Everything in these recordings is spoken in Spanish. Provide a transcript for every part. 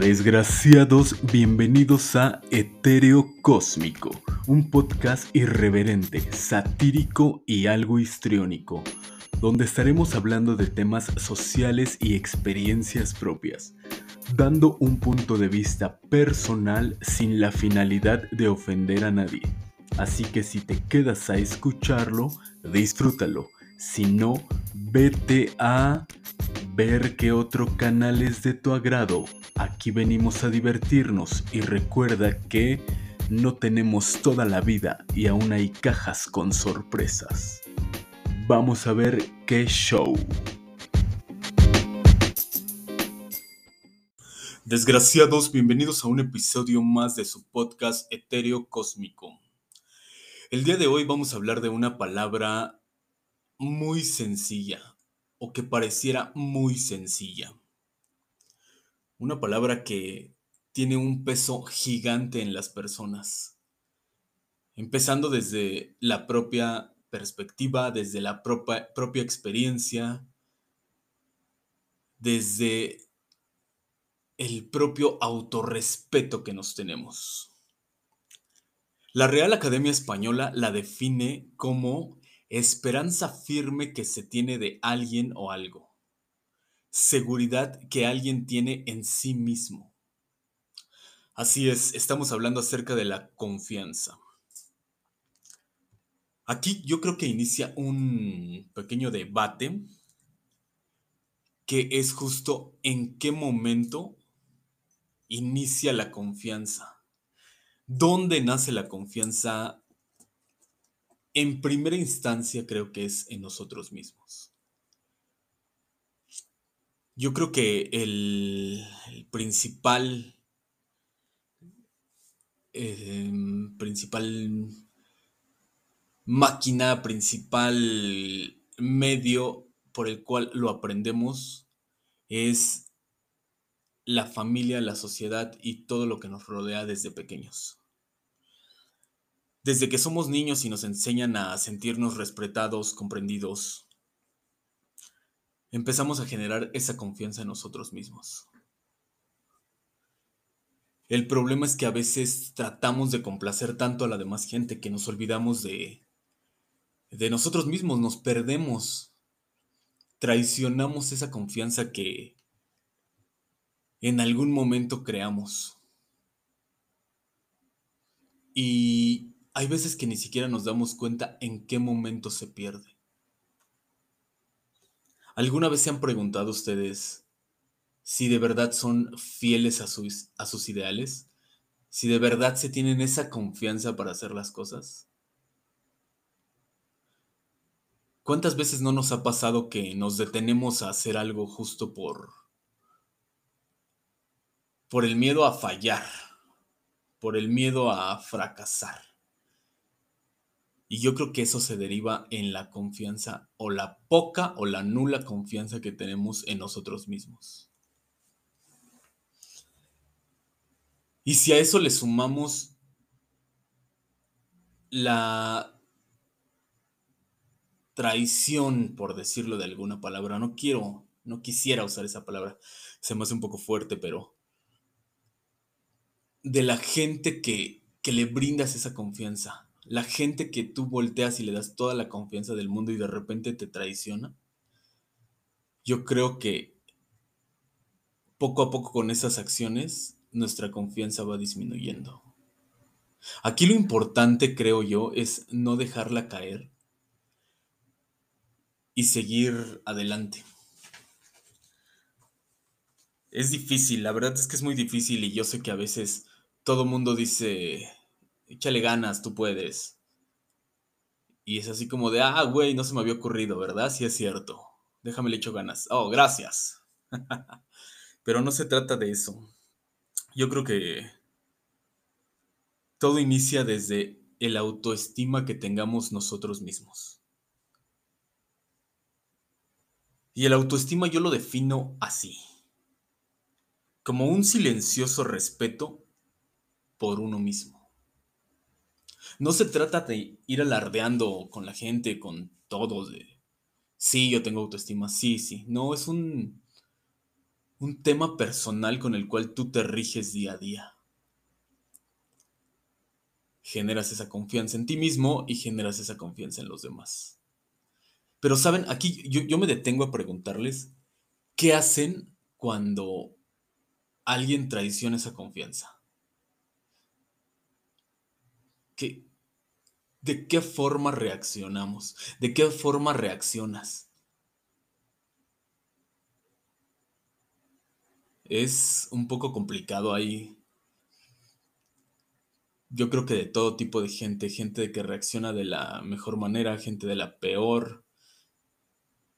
Desgraciados, bienvenidos a Etéreo Cósmico, un podcast irreverente, satírico y algo histriónico, donde estaremos hablando de temas sociales y experiencias propias, dando un punto de vista personal sin la finalidad de ofender a nadie. Así que si te quedas a escucharlo, disfrútalo. Si no, vete a ver qué otro canal es de tu agrado. Aquí venimos a divertirnos y recuerda que no tenemos toda la vida y aún hay cajas con sorpresas. Vamos a ver qué show. Desgraciados, bienvenidos a un episodio más de su podcast Etéreo Cósmico. El día de hoy vamos a hablar de una palabra muy sencilla, o que pareciera muy sencilla. Una palabra que tiene un peso gigante en las personas, empezando desde la propia perspectiva, desde la propia, propia experiencia, desde el propio autorrespeto que nos tenemos. La Real Academia Española la define como esperanza firme que se tiene de alguien o algo, seguridad que alguien tiene en sí mismo. Así es, estamos hablando acerca de la confianza. Aquí yo creo que inicia un pequeño debate que es justo en qué momento inicia la confianza. ¿Dónde nace la confianza? En primera instancia creo que es en nosotros mismos. Yo creo que el, principal, em, principal máquina, principal medio por el cual lo aprendemos es la familia, la sociedad y todo lo que nos rodea desde pequeños. Desde que somos niños y nos enseñan a sentirnos respetados, comprendidos, empezamos a generar esa confianza en nosotros mismos. El problema es que a veces tratamos de complacer tanto a la demás gente que nos olvidamos de, de nosotros mismos, nos perdemos, traicionamos esa confianza que en algún momento creamos. Y hay veces que ni siquiera nos damos cuenta en qué momento se pierde. ¿Alguna vez se han preguntado ustedes si de verdad son fieles a sus, a sus ideales? ¿Si de verdad se tienen esa confianza para hacer las cosas? ¿Cuántas veces no nos ha pasado que nos detenemos a hacer algo justo por por el miedo a fallar, por el miedo a fracasar? Y yo creo que eso se deriva en la confianza o la poca o la nula confianza que tenemos en nosotros mismos. Y si a eso le sumamos la traición, por decirlo de alguna palabra, no quiero, no quisiera usar esa palabra, se me hace un poco fuerte, pero de la gente que, que le brindas esa confianza la gente que tú volteas y le das toda la confianza del mundo y de repente te traiciona, yo creo que poco a poco con esas acciones nuestra confianza va disminuyendo. Aquí lo importante, creo yo, es no dejarla caer y seguir adelante. Es difícil, la verdad es que es muy difícil y yo sé que a veces todo mundo dice, échale ganas, tú puedes. Y es así como de, ah, güey, no se me había ocurrido, ¿verdad? Sí es cierto. Déjame le echo ganas. Oh, gracias. Pero no se trata de eso. Yo creo que todo inicia desde el autoestima que tengamos nosotros mismos. Y el autoestima yo lo defino así. Como un silencioso respeto por uno mismo. No se trata de ir alardeando con la gente, con todos, de, sí, yo tengo autoestima, sí, sí. No, es un, un tema personal con el cual tú te riges día a día. Generas esa confianza en ti mismo y generas esa confianza en los demás. Pero saben, aquí yo, yo me detengo a preguntarles, ¿qué hacen cuando alguien traiciona esa confianza? ¿Qué, ¿De qué forma reaccionamos? ¿De qué forma reaccionas? Es un poco complicado ahí. Yo creo que de todo tipo de gente, gente que reacciona de la mejor manera, gente de la peor.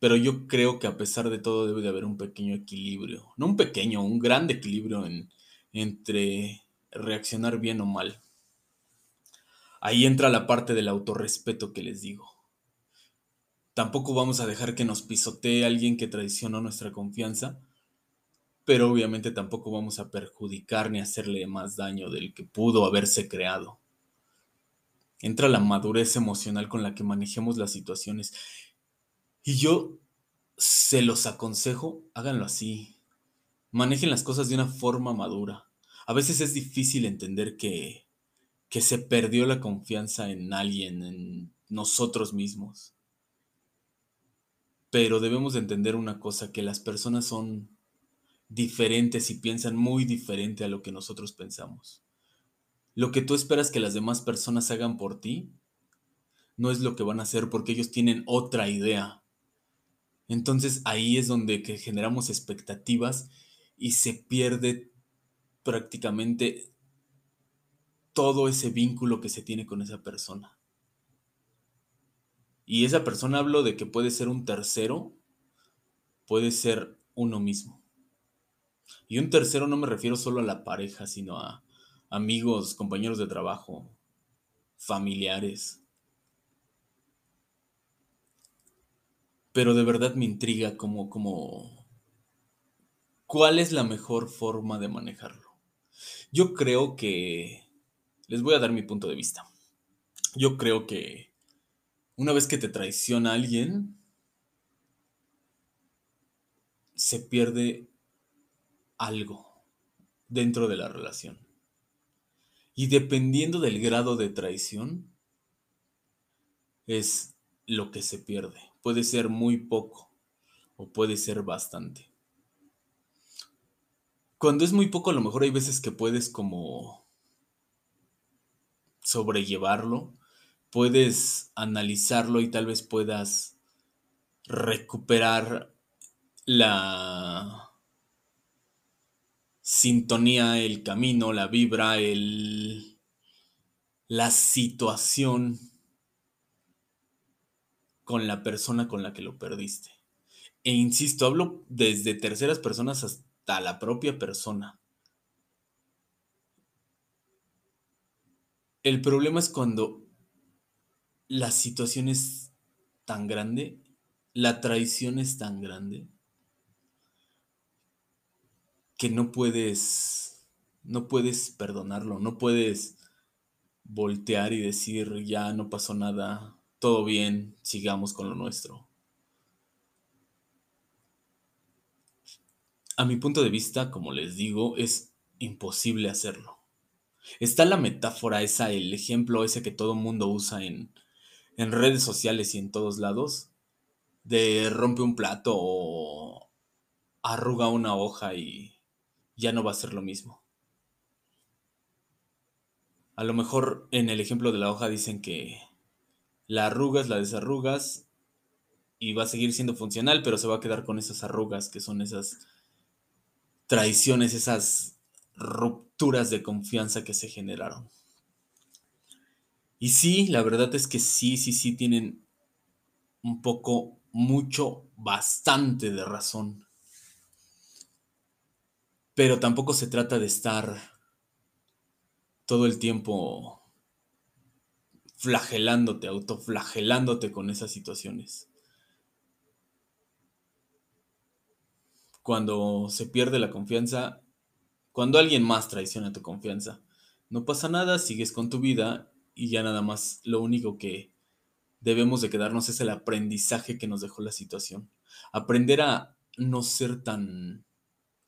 Pero yo creo que a pesar de todo debe de haber un pequeño equilibrio. No un pequeño, un gran equilibrio en, entre reaccionar bien o mal. Ahí entra la parte del autorrespeto que les digo. Tampoco vamos a dejar que nos pisotee alguien que traicionó nuestra confianza, pero obviamente tampoco vamos a perjudicar ni hacerle más daño del que pudo haberse creado. Entra la madurez emocional con la que manejemos las situaciones. Y yo se los aconsejo, háganlo así. Manejen las cosas de una forma madura. A veces es difícil entender que que se perdió la confianza en alguien, en nosotros mismos. Pero debemos de entender una cosa, que las personas son diferentes y piensan muy diferente a lo que nosotros pensamos. Lo que tú esperas que las demás personas hagan por ti, no es lo que van a hacer porque ellos tienen otra idea. Entonces ahí es donde generamos expectativas y se pierde prácticamente todo ese vínculo que se tiene con esa persona. Y esa persona hablo de que puede ser un tercero, puede ser uno mismo. Y un tercero no me refiero solo a la pareja, sino a amigos, compañeros de trabajo, familiares. Pero de verdad me intriga como, como, ¿cuál es la mejor forma de manejarlo? Yo creo que les voy a dar mi punto de vista. Yo creo que una vez que te traiciona alguien, se pierde algo dentro de la relación. Y dependiendo del grado de traición, es lo que se pierde. Puede ser muy poco o puede ser bastante. Cuando es muy poco, a lo mejor hay veces que puedes como sobrellevarlo, puedes analizarlo y tal vez puedas recuperar la sintonía, el camino, la vibra, el, la situación con la persona con la que lo perdiste. E insisto, hablo desde terceras personas hasta la propia persona. El problema es cuando la situación es tan grande, la traición es tan grande, que no puedes, no puedes perdonarlo, no puedes voltear y decir, ya no pasó nada, todo bien, sigamos con lo nuestro. A mi punto de vista, como les digo, es imposible hacerlo. Está la metáfora esa, el ejemplo ese que todo mundo usa en, en redes sociales y en todos lados, de rompe un plato o arruga una hoja y ya no va a ser lo mismo. A lo mejor en el ejemplo de la hoja dicen que la arrugas, la desarrugas y va a seguir siendo funcional, pero se va a quedar con esas arrugas que son esas traiciones, esas rupturas de confianza que se generaron. Y sí, la verdad es que sí, sí, sí tienen un poco, mucho, bastante de razón. Pero tampoco se trata de estar todo el tiempo flagelándote, autoflagelándote con esas situaciones. Cuando se pierde la confianza, cuando alguien más traiciona tu confianza, no pasa nada, sigues con tu vida y ya nada más lo único que debemos de quedarnos es el aprendizaje que nos dejó la situación. Aprender a no ser tan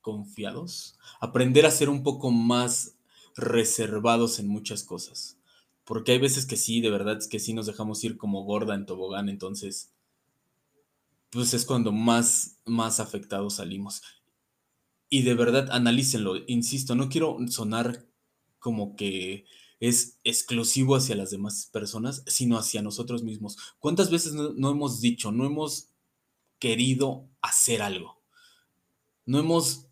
confiados, aprender a ser un poco más reservados en muchas cosas. Porque hay veces que sí, de verdad es que sí nos dejamos ir como gorda en tobogán, entonces pues es cuando más, más afectados salimos. Y de verdad, analícenlo, insisto, no quiero sonar como que es exclusivo hacia las demás personas, sino hacia nosotros mismos. ¿Cuántas veces no, no hemos dicho, no hemos querido hacer algo? No hemos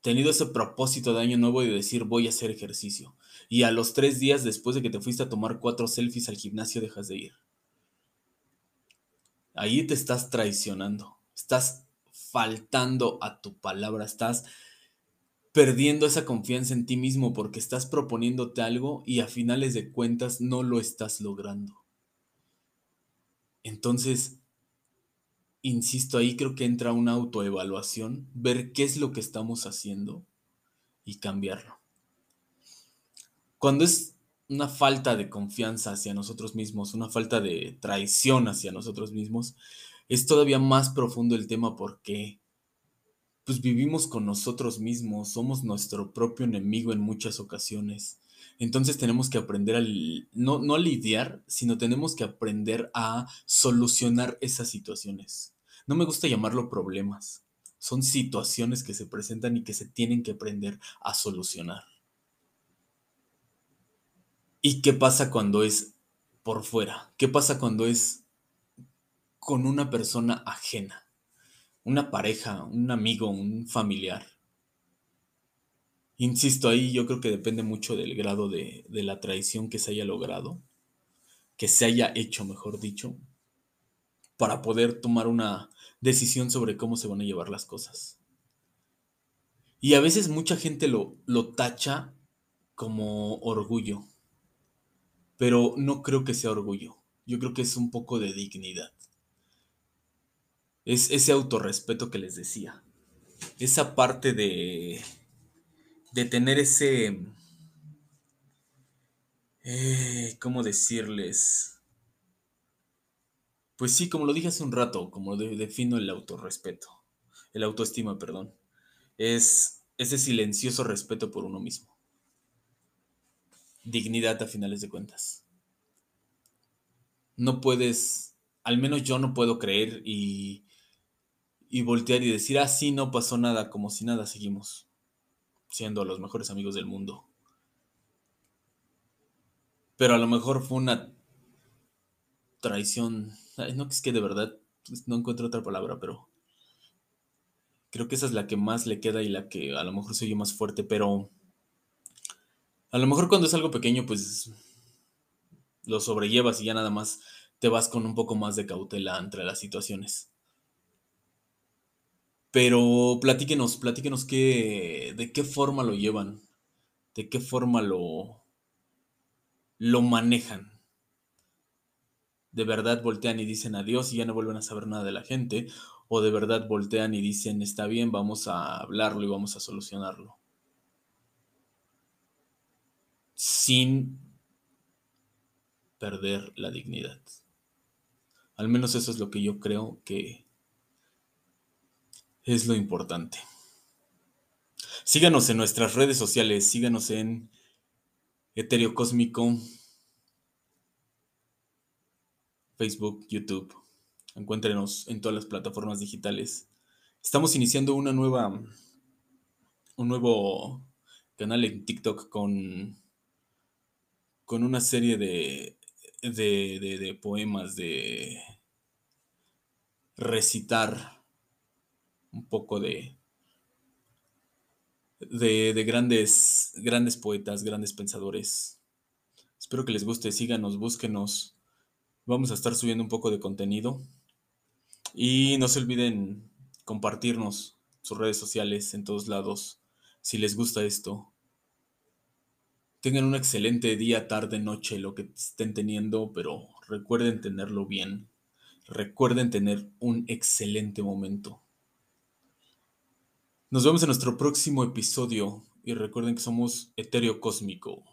tenido ese propósito de año nuevo de decir voy a hacer ejercicio. Y a los tres días después de que te fuiste a tomar cuatro selfies al gimnasio dejas de ir. Ahí te estás traicionando, estás faltando a tu palabra, estás perdiendo esa confianza en ti mismo porque estás proponiéndote algo y a finales de cuentas no lo estás logrando. Entonces, insisto, ahí creo que entra una autoevaluación, ver qué es lo que estamos haciendo y cambiarlo. Cuando es una falta de confianza hacia nosotros mismos, una falta de traición hacia nosotros mismos, es todavía más profundo el tema porque pues vivimos con nosotros mismos, somos nuestro propio enemigo en muchas ocasiones. Entonces tenemos que aprender a, no, no lidiar, sino tenemos que aprender a solucionar esas situaciones. No me gusta llamarlo problemas, son situaciones que se presentan y que se tienen que aprender a solucionar. ¿Y qué pasa cuando es por fuera? ¿Qué pasa cuando es con una persona ajena? Una pareja, un amigo, un familiar. Insisto, ahí yo creo que depende mucho del grado de, de la traición que se haya logrado, que se haya hecho, mejor dicho, para poder tomar una decisión sobre cómo se van a llevar las cosas. Y a veces mucha gente lo, lo tacha como orgullo pero no creo que sea orgullo. Yo creo que es un poco de dignidad. Es ese autorrespeto que les decía. Esa parte de, de tener ese... Eh, ¿Cómo decirles? Pues sí, como lo dije hace un rato, como defino el autorrespeto, el autoestima, perdón, es ese silencioso respeto por uno mismo dignidad a finales de cuentas. No puedes, al menos yo no puedo creer y, y voltear y decir, ah, sí, no pasó nada, como si nada seguimos siendo los mejores amigos del mundo. Pero a lo mejor fue una traición. No es que de verdad pues, no encuentro otra palabra, pero creo que esa es la que más le queda y la que a lo mejor se oye más fuerte, pero a lo mejor cuando es algo pequeño, pues lo sobrellevas y ya nada más te vas con un poco más de cautela entre las situaciones. Pero platíquenos, platíquenos qué, de qué forma lo llevan, de qué forma lo, lo manejan. De verdad voltean y dicen adiós y ya no vuelven a saber nada de la gente, o de verdad voltean y dicen está bien, vamos a hablarlo y vamos a solucionarlo sin perder la dignidad. Al menos eso es lo que yo creo que es lo importante. Síganos en nuestras redes sociales, síganos en Eterio Cósmico, Facebook, YouTube. Encuéntrenos en todas las plataformas digitales. Estamos iniciando una nueva, un nuevo canal en TikTok con con una serie de, de, poemas, de recitar un poco de, de, de, grandes, grandes poetas, grandes pensadores. Espero que les guste, síganos, búsquenos. Vamos a estar subiendo un poco de contenido. Y no se olviden compartirnos sus redes sociales en todos lados si les gusta esto. Tengan un excelente día, tarde, noche, lo que estén teniendo, pero recuerden tenerlo bien. Recuerden tener un excelente momento. Nos vemos en nuestro próximo episodio y recuerden que somos Etéreo Cósmico.